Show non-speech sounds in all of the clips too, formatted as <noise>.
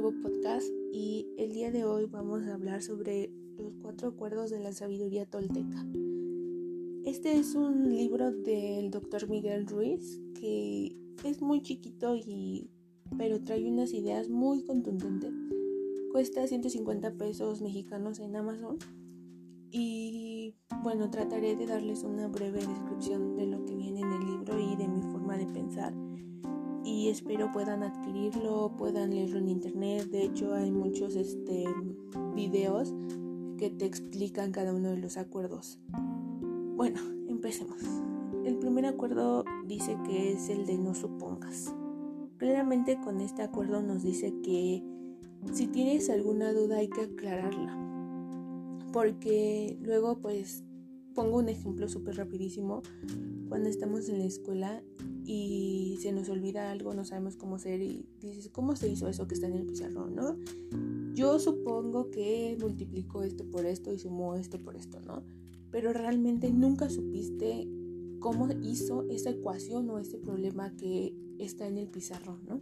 nuevo podcast y el día de hoy vamos a hablar sobre los cuatro acuerdos de la sabiduría tolteca. Este es un libro del doctor Miguel Ruiz que es muy chiquito y pero trae unas ideas muy contundentes. Cuesta 150 pesos mexicanos en Amazon y bueno, trataré de darles una breve descripción de lo que viene en el libro y de mi forma de pensar y espero puedan adquirirlo, puedan leerlo en internet. De hecho, hay muchos este, videos que te explican cada uno de los acuerdos. Bueno, empecemos. El primer acuerdo dice que es el de no supongas. Claramente con este acuerdo nos dice que si tienes alguna duda hay que aclararla. Porque luego pues pongo un ejemplo súper rapidísimo. Cuando estamos en la escuela y se nos olvida algo, no sabemos cómo hacer y dices, ¿cómo se hizo eso que está en el pizarrón, no? Yo supongo que multiplicó esto por esto y sumó esto por esto, ¿no? Pero realmente nunca supiste cómo hizo esa ecuación o ese problema que está en el pizarrón, ¿no?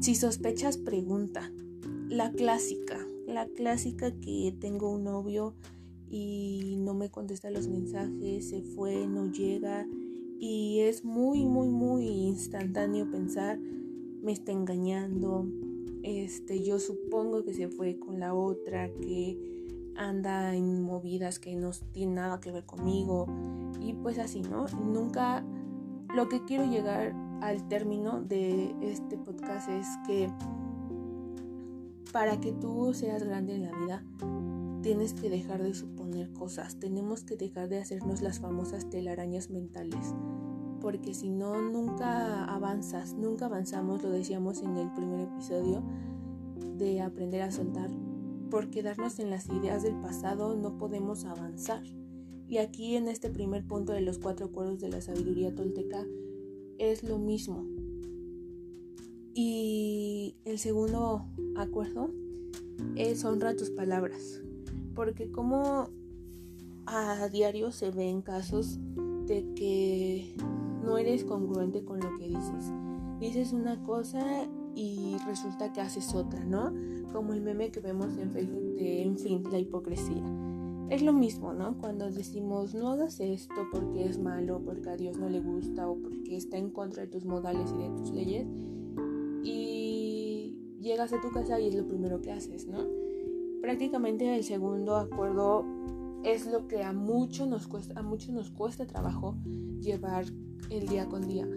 Si sospechas, pregunta. La clásica, la clásica que tengo un novio y no me contesta los mensajes, se fue, no llega y es muy, muy, muy instantáneo pensar, me está engañando, este, yo supongo que se fue con la otra, que anda en movidas que no tiene nada que ver conmigo y pues así, ¿no? Nunca, lo que quiero llegar al término de este podcast es que para que tú seas grande en la vida, tienes que dejar de suponer cosas, tenemos que dejar de hacernos las famosas telarañas mentales, porque si no, nunca avanzas, nunca avanzamos, lo decíamos en el primer episodio, de aprender a soltar, por quedarnos en las ideas del pasado no podemos avanzar. Y aquí en este primer punto de los cuatro acuerdos de la sabiduría tolteca es lo mismo. Y el segundo acuerdo es honra tus palabras porque como a diario se ven casos de que no eres congruente con lo que dices. Dices una cosa y resulta que haces otra, ¿no? Como el meme que vemos en Facebook de, en fin, la hipocresía. Es lo mismo, ¿no? Cuando decimos no hagas esto porque es malo, porque a Dios no le gusta o porque está en contra de tus modales y de tus leyes. Y llegas a tu casa y es lo primero que haces, ¿no? Prácticamente el segundo acuerdo es lo que a muchos nos cuesta, a muchos nos cuesta trabajo llevar el día con día.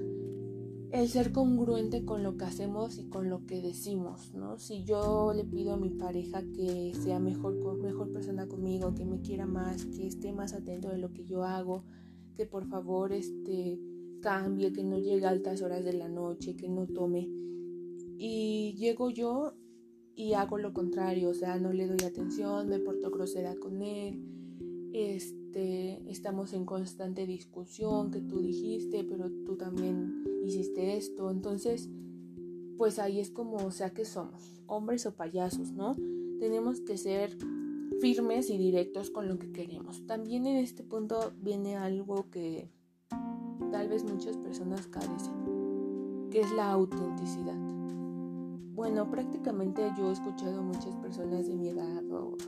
El ser congruente con lo que hacemos y con lo que decimos, ¿no? Si yo le pido a mi pareja que sea mejor, mejor persona conmigo, que me quiera más, que esté más atento de lo que yo hago, que por favor este, cambie, que no llegue a altas horas de la noche, que no tome. Y llego yo y hago lo contrario, o sea, no le doy atención, me porto grosera con él, este, estamos en constante discusión, que tú dijiste, pero tú también hiciste esto, entonces, pues ahí es como, o sea, que somos, hombres o payasos, ¿no? Tenemos que ser firmes y directos con lo que queremos. También en este punto viene algo que tal vez muchas personas carecen, que es la autenticidad. Bueno, prácticamente yo he escuchado muchas personas de mi edad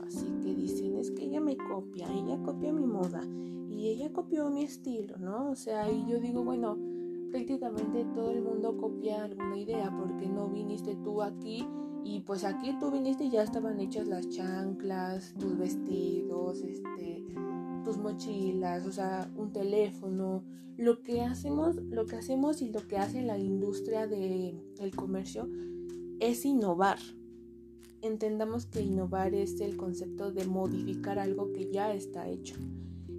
así que dicen, es que ella me copia, ella copia mi moda y ella copió mi estilo, ¿no? O sea, y yo digo, bueno, prácticamente todo el mundo copia alguna idea porque no viniste tú aquí y pues aquí tú viniste y ya estaban hechas las chanclas, tus vestidos, este, tus mochilas, o sea, un teléfono, lo que hacemos, lo que hacemos y lo que hace la industria del comercio es innovar. Entendamos que innovar es el concepto de modificar algo que ya está hecho.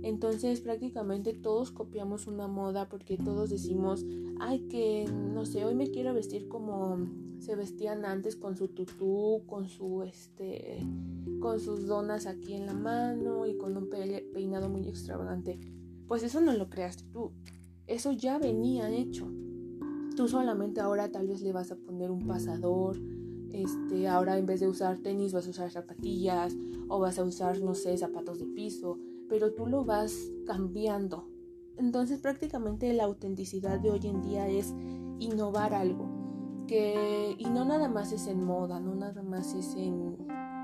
Entonces prácticamente todos copiamos una moda porque todos decimos, ay que, no sé, hoy me quiero vestir como se vestían antes con su tutú, con su este, con sus donas aquí en la mano y con un peinado muy extravagante. Pues eso no lo creaste tú, eso ya venía hecho. Tú solamente ahora tal vez le vas a poner un pasador, este, ahora en vez de usar tenis vas a usar zapatillas o vas a usar, no sé, zapatos de piso, pero tú lo vas cambiando. Entonces prácticamente la autenticidad de hoy en día es innovar algo. que, y no nada más es en moda, no nada más es en,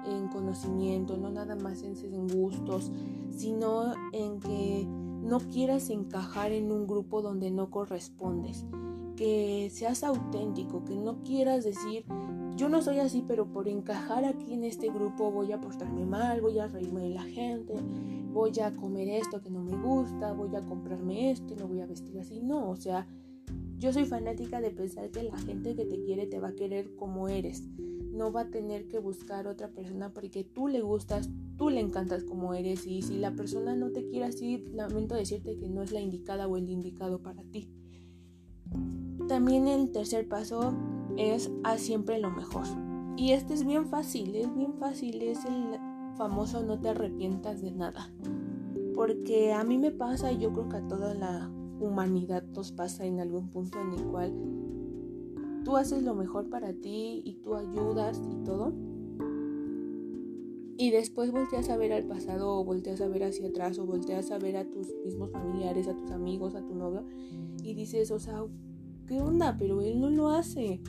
en conocimiento, no nada más es en gustos, sino en que no quieras encajar en un grupo donde no correspondes, que seas auténtico, que no quieras decir, yo no soy así, pero por encajar aquí en este grupo voy a portarme mal, voy a reírme de la gente, voy a comer esto que no me gusta, voy a comprarme esto y no voy a vestir así. No, o sea, yo soy fanática de pensar que la gente que te quiere te va a querer como eres. No va a tener que buscar otra persona porque tú le gustas, tú le encantas como eres y si la persona no te quiere así, lamento decirte que no es la indicada o el indicado para ti. También el tercer paso es haz siempre lo mejor. Y este es bien fácil, es bien fácil, es el famoso no te arrepientas de nada. Porque a mí me pasa y yo creo que a toda la humanidad nos pasa en algún punto en el cual tú haces lo mejor para ti y tú ayudas y todo. Y después volteas a ver al pasado o volteas a ver hacia atrás o volteas a ver a tus mismos familiares, a tus amigos, a tu novio y dices, o sea, ¿qué onda? Pero él no lo hace.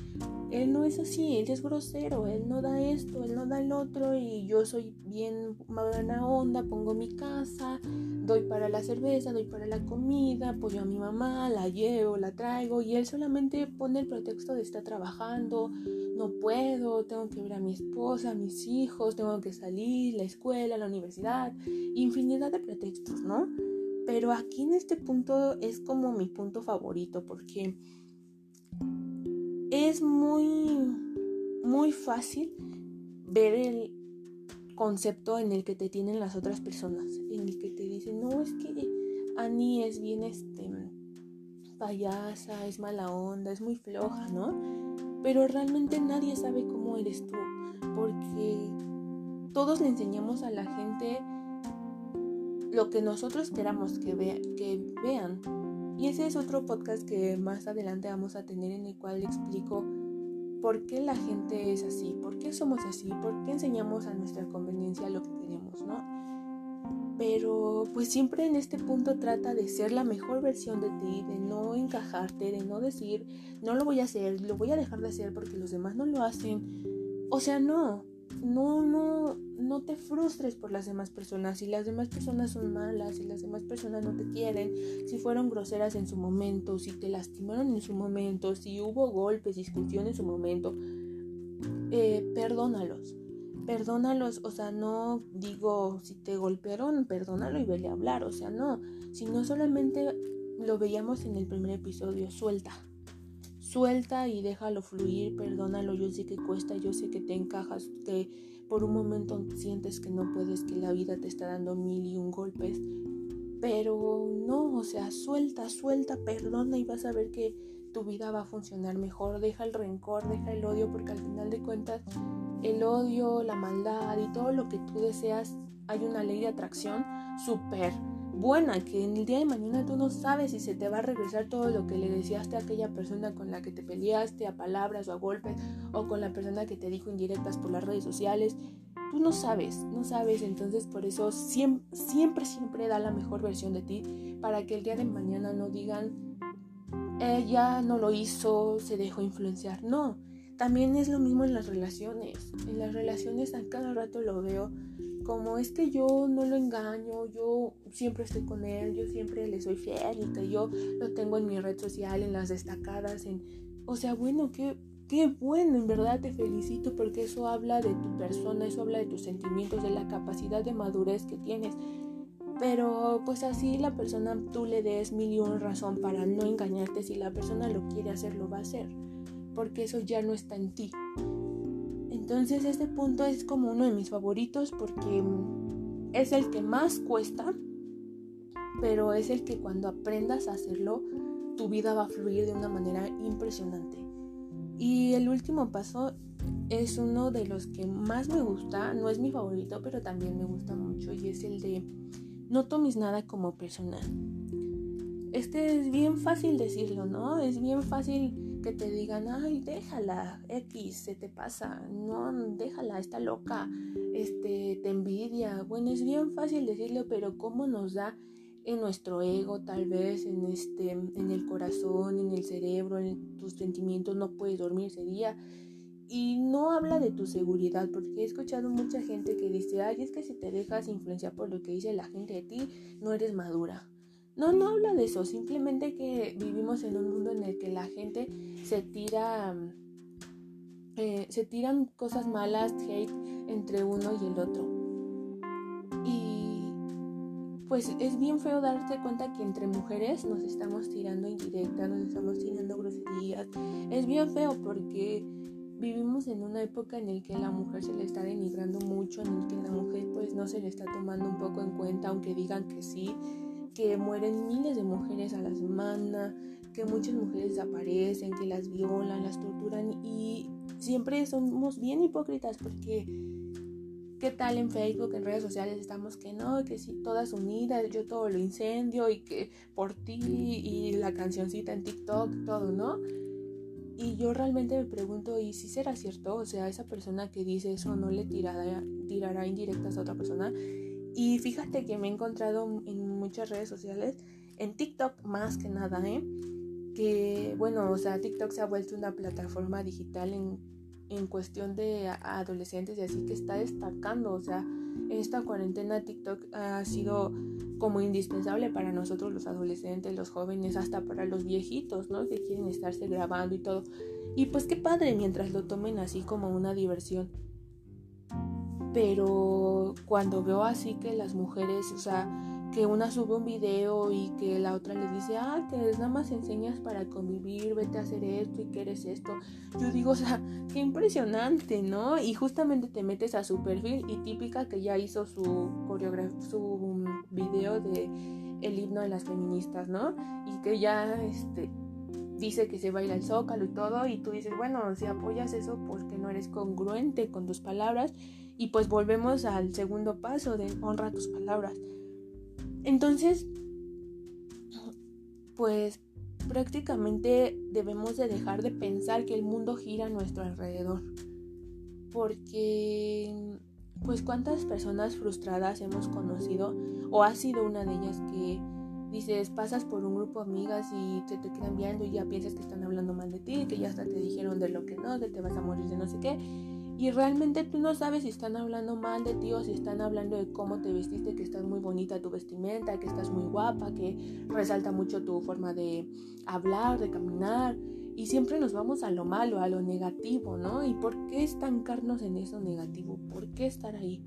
Él no es así, él es grosero, él no da esto, él no da el otro y yo soy bien buena onda, pongo mi casa, doy para la cerveza, doy para la comida, apoyo a mi mamá, la llevo, la traigo y él solamente pone el pretexto de estar trabajando, no puedo, tengo que ver a mi esposa, a mis hijos, tengo que salir, la escuela, la universidad, infinidad de pretextos, ¿no? Pero aquí en este punto es como mi punto favorito porque es muy, muy fácil ver el concepto en el que te tienen las otras personas, en el que te dicen, no, es que Annie es bien este payasa, es mala onda, es muy floja, ¿no? Pero realmente nadie sabe cómo eres tú, porque todos le enseñamos a la gente lo que nosotros queramos que, que vean, y ese es otro podcast que más adelante vamos a tener en el cual explico por qué la gente es así, por qué somos así, por qué enseñamos a nuestra conveniencia lo que queremos, ¿no? Pero pues siempre en este punto trata de ser la mejor versión de ti, de no encajarte, de no decir, no lo voy a hacer, lo voy a dejar de hacer porque los demás no lo hacen. O sea, no, no, no, no te frustres por las demás personas. Si las demás personas son malas, si las demás personas no te quieren, si fueron groseras en su momento, si te lastimaron en su momento, si hubo golpes, discusión en su momento, eh, perdónalos. Perdónalos, o sea, no digo si te golpearon, perdónalo y vele a hablar, o sea, no, sino solamente lo veíamos en el primer episodio, suelta, Suelta y déjalo fluir, perdónalo, yo sé que cuesta, yo sé que te encajas, que por un momento sientes que no puedes, que la vida te está dando mil y un golpes, pero no, o sea, suelta, suelta, perdona y vas a ver que tu vida va a funcionar mejor, deja el rencor, deja el odio, porque al final de cuentas el odio, la maldad y todo lo que tú deseas, hay una ley de atracción súper buena, que en el día de mañana tú no sabes si se te va a regresar todo lo que le decíaste a aquella persona con la que te peleaste a palabras o a golpes o con la persona que te dijo indirectas por las redes sociales. Tú no sabes, no sabes, entonces por eso siempre, siempre, siempre da la mejor versión de ti para que el día de mañana no digan, ella no lo hizo, se dejó influenciar. No, también es lo mismo en las relaciones. En las relaciones a cada rato lo veo como es que yo no lo engaño, yo siempre estoy con él, yo siempre le soy fiel yo lo tengo en mi red social, en las destacadas, en... O sea, bueno, qué, qué bueno, en verdad te felicito porque eso habla de tu persona, eso habla de tus sentimientos, de la capacidad de madurez que tienes. Pero pues así la persona tú le des mil y una razón para no engañarte, si la persona lo quiere hacer, lo va a hacer, porque eso ya no está en ti. Entonces este punto es como uno de mis favoritos porque mm, es el que más cuesta, pero es el que cuando aprendas a hacerlo, tu vida va a fluir de una manera impresionante. Y el último paso es uno de los que más me gusta, no es mi favorito, pero también me gusta mucho y es el de no tomes nada como personal. Este es bien fácil decirlo, ¿no? Es bien fácil que te digan, ay, déjala, X, se te pasa, no, déjala, está loca, este, te envidia. Bueno, es bien fácil decirlo, pero cómo nos da en nuestro ego, tal vez en este, en el corazón, en el cerebro, en tus sentimientos, no puedes dormir ese día. Y no habla de tu seguridad, porque he escuchado mucha gente que dice, ay, es que si te dejas influenciar por lo que dice la gente de ti, no eres madura. No, no habla de eso, simplemente que vivimos en un mundo en el que la gente se tira, eh, se tiran cosas malas, hate entre uno y el otro. Y pues es bien feo darte cuenta que entre mujeres nos estamos tirando indirectas, nos estamos tirando groserías. Es bien feo porque vivimos en una época en la que la mujer se le está denigrando mucho, en el que la mujer pues no se le está tomando un poco en cuenta, aunque digan que sí que mueren miles de mujeres a la semana, que muchas mujeres desaparecen, que las violan, las torturan y siempre somos bien hipócritas porque qué tal en Facebook, en redes sociales estamos que no, que sí, todas unidas, yo todo lo incendio y que por ti y la cancioncita en TikTok, todo, ¿no? Y yo realmente me pregunto, ¿y si será cierto? O sea, esa persona que dice eso no le tirará, tirará indirectas a otra persona. Y fíjate que me he encontrado en muchas redes sociales, en TikTok más que nada, ¿eh? Que bueno, o sea, TikTok se ha vuelto una plataforma digital en, en cuestión de adolescentes y así que está destacando, o sea, esta cuarentena TikTok ha sido como indispensable para nosotros los adolescentes, los jóvenes, hasta para los viejitos, ¿no? Que quieren estarse grabando y todo. Y pues qué padre mientras lo tomen así como una diversión pero cuando veo así que las mujeres, o sea, que una sube un video y que la otra le dice, ah, que nada más enseñas para convivir, vete a hacer esto y que eres esto. Yo digo, o sea, <laughs> qué impresionante, ¿no? Y justamente te metes a su perfil y típica que ya hizo su su video de el himno de las feministas, ¿no? Y que ya, este, dice que se baila el zócalo y todo, y tú dices, bueno, si apoyas eso porque no eres congruente con tus palabras y pues volvemos al segundo paso de honra tus palabras. Entonces, pues prácticamente debemos de dejar de pensar que el mundo gira a nuestro alrededor. Porque, pues cuántas personas frustradas hemos conocido o ha sido una de ellas que dices, pasas por un grupo de amigas y te, te quedan viendo y ya piensas que están hablando mal de ti, que ya hasta te dijeron de lo que no, que te vas a morir de no sé qué. Y realmente tú no sabes si están hablando mal de ti o si están hablando de cómo te vestiste, que estás muy bonita tu vestimenta, que estás muy guapa, que resalta mucho tu forma de hablar, de caminar. Y siempre nos vamos a lo malo, a lo negativo, ¿no? ¿Y por qué estancarnos en eso negativo? ¿Por qué estar ahí?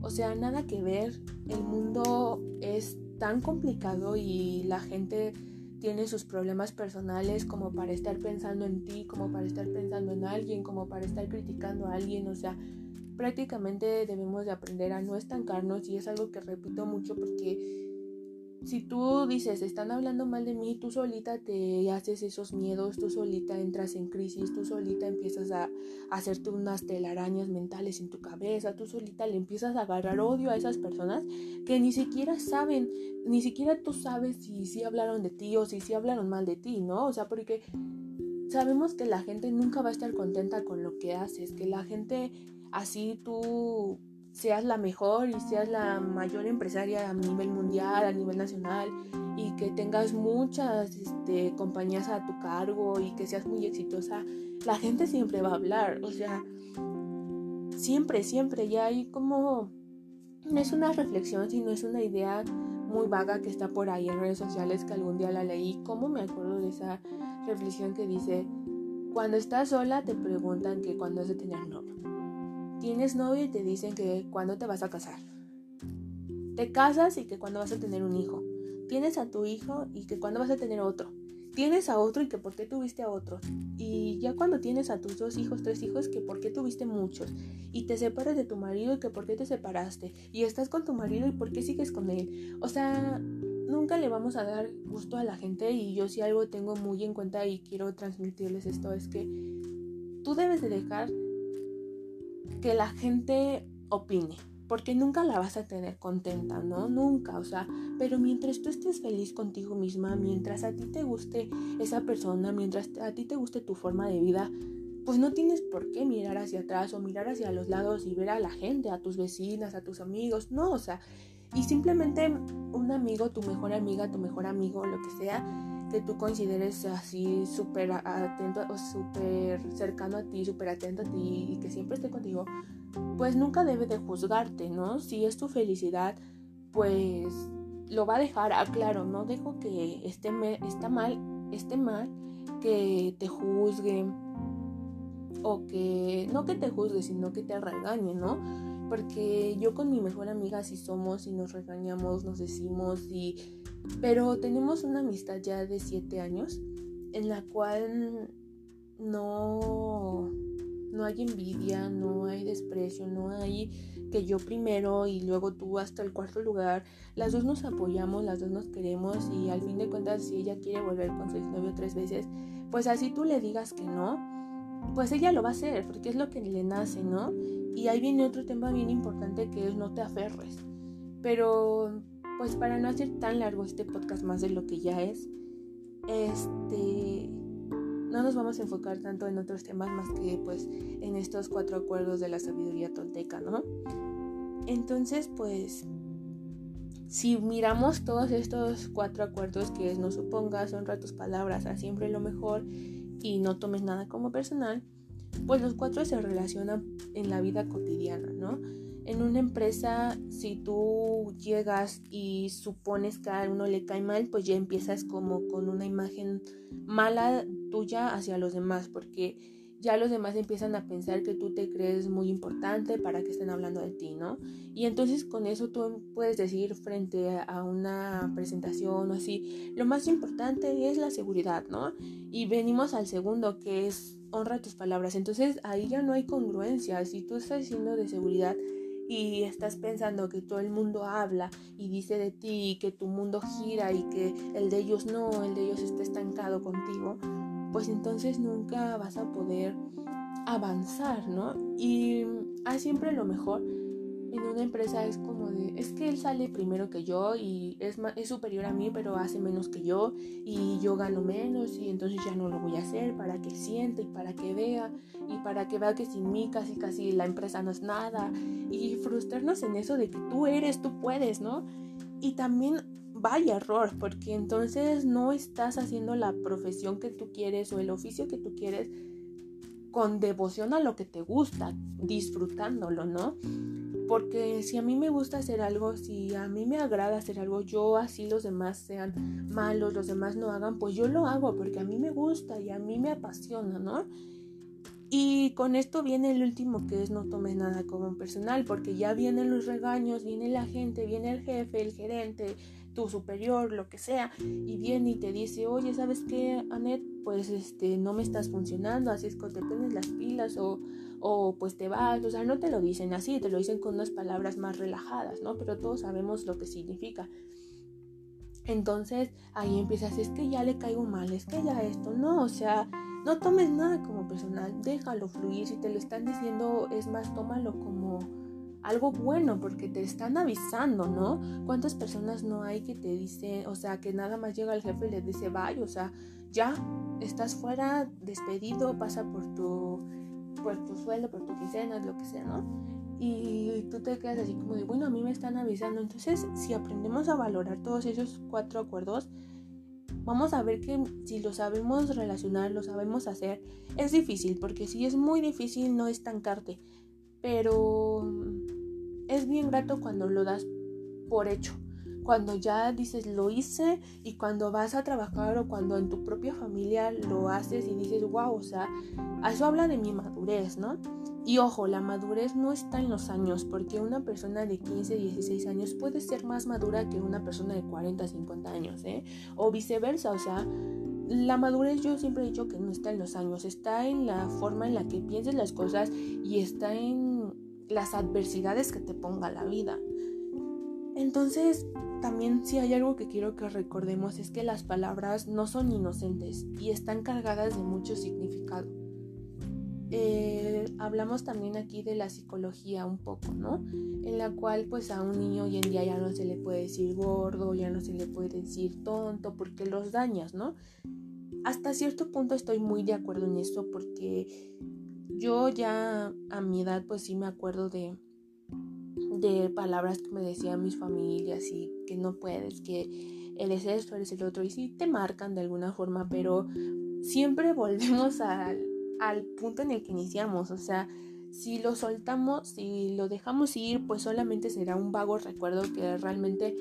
O sea, nada que ver. El mundo es tan complicado y la gente tiene sus problemas personales como para estar pensando en ti, como para estar pensando en alguien, como para estar criticando a alguien, o sea, prácticamente debemos de aprender a no estancarnos y es algo que repito mucho porque si tú dices, están hablando mal de mí, tú solita te haces esos miedos, tú solita entras en crisis, tú solita empiezas a, hacerte unas telarañas mentales en tu cabeza, tú solita le empiezas a agarrar odio a esas personas que ni siquiera saben, ni siquiera tú sabes si sí hablaron de ti o si sí hablaron mal de ti, ¿no? O sea, porque sabemos que la gente nunca va a estar contenta con lo que haces, que la gente así tú seas la mejor y seas la mayor empresaria a nivel mundial, a nivel nacional y que tengas muchas este, compañías a tu cargo y que seas muy exitosa, la gente siempre va a hablar, o sea, siempre, siempre, ya hay como, no es una reflexión, sino es una idea muy vaga que está por ahí en redes sociales que algún día la leí, ¿cómo me acuerdo de esa reflexión que dice, cuando estás sola te preguntan que cuando has de tener novio Tienes novio y te dicen que cuándo te vas a casar. Te casas y que cuándo vas a tener un hijo. Tienes a tu hijo y que cuándo vas a tener otro. Tienes a otro y que por qué tuviste a otro. Y ya cuando tienes a tus dos hijos, tres hijos, que por qué tuviste muchos. Y te separas de tu marido y que por qué te separaste. Y estás con tu marido y por qué sigues con él. O sea, nunca le vamos a dar gusto a la gente y yo si algo tengo muy en cuenta y quiero transmitirles esto es que tú debes de dejar que la gente opine, porque nunca la vas a tener contenta, ¿no? Nunca, o sea, pero mientras tú estés feliz contigo misma, mientras a ti te guste esa persona, mientras a ti te guste tu forma de vida, pues no tienes por qué mirar hacia atrás o mirar hacia los lados y ver a la gente, a tus vecinas, a tus amigos, no, o sea, y simplemente un amigo, tu mejor amiga, tu mejor amigo, lo que sea, que tú consideres así súper atento o súper cercano a ti, súper atento a ti y que siempre esté contigo, pues nunca debe de juzgarte, ¿no? Si es tu felicidad, pues lo va a dejar, ah, claro, no dejo que esté, está mal, esté mal, que te juzgue o que, no que te juzgue, sino que te regañe, ¿no? Porque yo con mi mejor amiga sí somos y nos regañamos, nos decimos y... Pero tenemos una amistad ya de siete años en la cual no, no hay envidia, no hay desprecio, no hay que yo primero y luego tú hasta el cuarto lugar. Las dos nos apoyamos, las dos nos queremos y al fin de cuentas si ella quiere volver con su exnovio tres veces, pues así tú le digas que no, pues ella lo va a hacer porque es lo que le nace, ¿no? Y ahí viene otro tema bien importante que es no te aferres. Pero, pues para no hacer tan largo este podcast más de lo que ya es, este, no nos vamos a enfocar tanto en otros temas más que pues en estos cuatro acuerdos de la sabiduría tolteca, ¿no? Entonces, pues, si miramos todos estos cuatro acuerdos que es no supongas, honra tus palabras, a siempre lo mejor y no tomes nada como personal, pues los cuatro se relacionan en la vida cotidiana, ¿no? En una empresa, si tú llegas y supones que a uno le cae mal, pues ya empiezas como con una imagen mala tuya hacia los demás, porque ya los demás empiezan a pensar que tú te crees muy importante para que estén hablando de ti, ¿no? Y entonces con eso tú puedes decir frente a una presentación o así, lo más importante es la seguridad, ¿no? Y venimos al segundo que es honra tus palabras. Entonces ahí ya no hay congruencia. Si tú estás diciendo de seguridad y estás pensando que todo el mundo habla y dice de ti y que tu mundo gira y que el de ellos no, el de ellos está estancado contigo, pues entonces nunca vas a poder avanzar, ¿no? Y hay siempre lo mejor en una empresa es como de, es que él sale primero que yo y es, es superior a mí, pero hace menos que yo y yo gano menos y entonces ya no lo voy a hacer para que siente y para que vea y para que vea que sin mí casi casi la empresa no es nada y frustrarnos en eso de que tú eres, tú puedes, ¿no? Y también vaya error, porque entonces no estás haciendo la profesión que tú quieres o el oficio que tú quieres con devoción a lo que te gusta, disfrutándolo, ¿no? Porque si a mí me gusta hacer algo, si a mí me agrada hacer algo, yo así los demás sean malos, los demás no hagan, pues yo lo hago porque a mí me gusta y a mí me apasiona, ¿no? Y con esto viene el último que es no tomes nada como personal, porque ya vienen los regaños, viene la gente, viene el jefe, el gerente, tu superior, lo que sea, y viene y te dice, oye, ¿sabes qué, Anet? Pues este, no me estás funcionando, así es que te pones las pilas o o pues te vas, o sea, no te lo dicen así, te lo dicen con unas palabras más relajadas, ¿no? Pero todos sabemos lo que significa. Entonces ahí empiezas, es que ya le caigo mal, es que ya esto, no, o sea, no tomes nada como personal, déjalo fluir, si te lo están diciendo, es más, tómalo como algo bueno porque te están avisando, ¿no? ¿Cuántas personas no hay que te dicen, o sea, que nada más llega el jefe y le dice, vaya, o sea, ya estás fuera, despedido, pasa por tu por tu sueldo, por tu quincena, lo que sea, ¿no? Y tú te quedas así como de, bueno, a mí me están avisando. Entonces, si aprendemos a valorar todos esos cuatro acuerdos, vamos a ver que si lo sabemos relacionar, lo sabemos hacer, es difícil, porque si es muy difícil no estancarte, pero es bien grato cuando lo das por hecho cuando ya dices lo hice y cuando vas a trabajar o cuando en tu propia familia lo haces y dices, wow, o sea, eso habla de mi madurez, ¿no? Y ojo, la madurez no está en los años, porque una persona de 15, 16 años puede ser más madura que una persona de 40, 50 años, ¿eh? O viceversa, o sea, la madurez yo siempre he dicho que no está en los años, está en la forma en la que pienses las cosas y está en las adversidades que te ponga la vida. Entonces, también si hay algo que quiero que recordemos es que las palabras no son inocentes y están cargadas de mucho significado. Eh, hablamos también aquí de la psicología un poco, ¿no? En la cual pues a un niño hoy en día ya no se le puede decir gordo, ya no se le puede decir tonto porque los dañas, ¿no? Hasta cierto punto estoy muy de acuerdo en eso porque yo ya a mi edad pues sí me acuerdo de de palabras que me decían mis familias y que no puedes, que eres esto, eres el otro, y sí te marcan de alguna forma, pero siempre <laughs> volvemos al, al punto en el que iniciamos, o sea, si lo soltamos, si lo dejamos ir, pues solamente será un vago recuerdo que realmente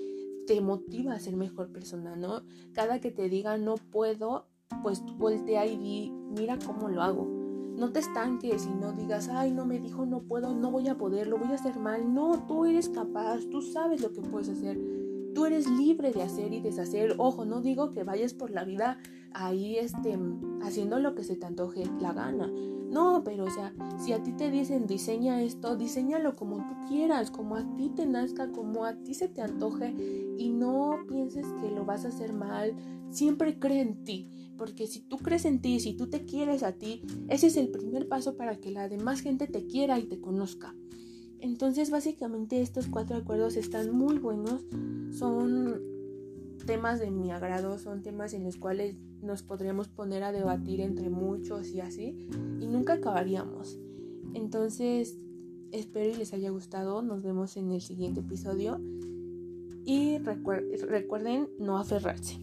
te motiva a ser mejor persona, ¿no? Cada que te diga no puedo, pues voltea y di, mira cómo lo hago. No te estanques y no digas, ay, no me dijo, no puedo, no voy a poder, lo voy a hacer mal. No, tú eres capaz, tú sabes lo que puedes hacer. Tú eres libre de hacer y deshacer. Ojo, no digo que vayas por la vida ahí este, haciendo lo que se te antoje la gana. No, pero o sea, si a ti te dicen diseña esto, diseñalo como tú quieras, como a ti te nazca, como a ti se te antoje y no pienses que lo vas a hacer mal. Siempre cree en ti, porque si tú crees en ti, si tú te quieres a ti, ese es el primer paso para que la demás gente te quiera y te conozca. Entonces, básicamente estos cuatro acuerdos están muy buenos, son temas de mi agrado, son temas en los cuales nos podríamos poner a debatir entre muchos y así, y nunca acabaríamos. Entonces, espero y les haya gustado, nos vemos en el siguiente episodio y recuerden no aferrarse.